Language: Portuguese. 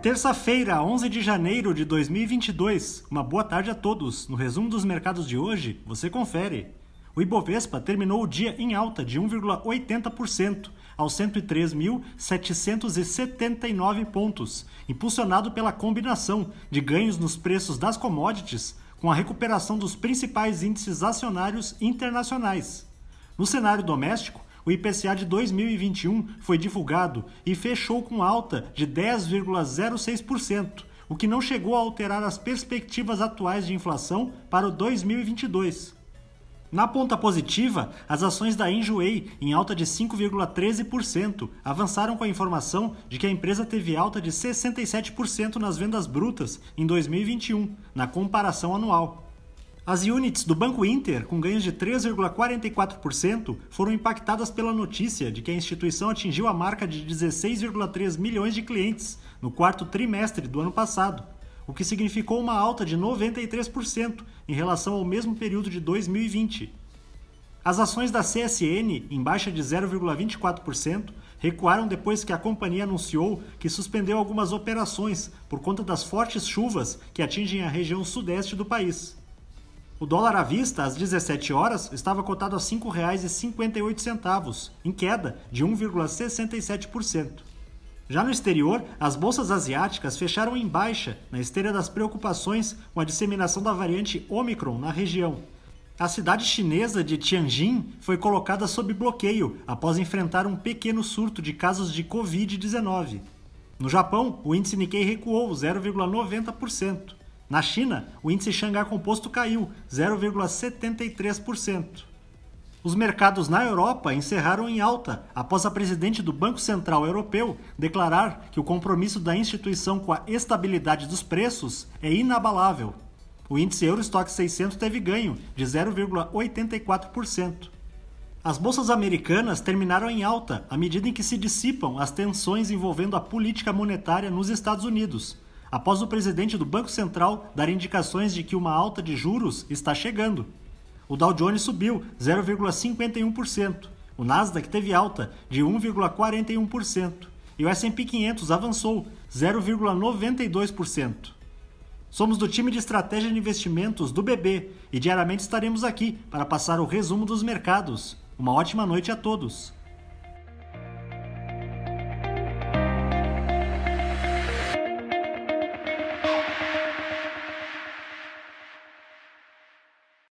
Terça-feira, 11 de janeiro de 2022. Uma boa tarde a todos. No resumo dos mercados de hoje, você confere. O Ibovespa terminou o dia em alta de 1,80% aos 103.779 pontos, impulsionado pela combinação de ganhos nos preços das commodities com a recuperação dos principais índices acionários internacionais. No cenário doméstico, o IPCA de 2021 foi divulgado e fechou com alta de 10,06%, o que não chegou a alterar as perspectivas atuais de inflação para o 2022. Na ponta positiva, as ações da Enjoei, em alta de 5,13%, avançaram com a informação de que a empresa teve alta de 67% nas vendas brutas em 2021, na comparação anual. As units do Banco Inter, com ganhos de 3,44%, foram impactadas pela notícia de que a instituição atingiu a marca de 16,3 milhões de clientes no quarto trimestre do ano passado, o que significou uma alta de 93% em relação ao mesmo período de 2020. As ações da CSN, em baixa de 0,24%, recuaram depois que a companhia anunciou que suspendeu algumas operações por conta das fortes chuvas que atingem a região sudeste do país. O dólar à vista, às 17 horas, estava cotado a R$ 5,58, em queda de 1,67%. Já no exterior, as bolsas asiáticas fecharam em baixa, na esteira das preocupações com a disseminação da variante Omicron na região. A cidade chinesa de Tianjin foi colocada sob bloqueio após enfrentar um pequeno surto de casos de Covid-19. No Japão, o índice Nikkei recuou 0,90%. Na China, o índice Xangai Composto caiu 0,73%. Os mercados na Europa encerraram em alta após a presidente do Banco Central Europeu declarar que o compromisso da instituição com a estabilidade dos preços é inabalável. O índice Eurostock 600 teve ganho de 0,84%. As bolsas americanas terminaram em alta à medida em que se dissipam as tensões envolvendo a política monetária nos Estados Unidos, após o presidente do Banco Central dar indicações de que uma alta de juros está chegando. O Dow Jones subiu 0,51%, o Nasdaq teve alta de 1,41% e o S&P 500 avançou 0,92%. Somos do time de estratégia de investimentos do BB e diariamente estaremos aqui para passar o resumo dos mercados. Uma ótima noite a todos.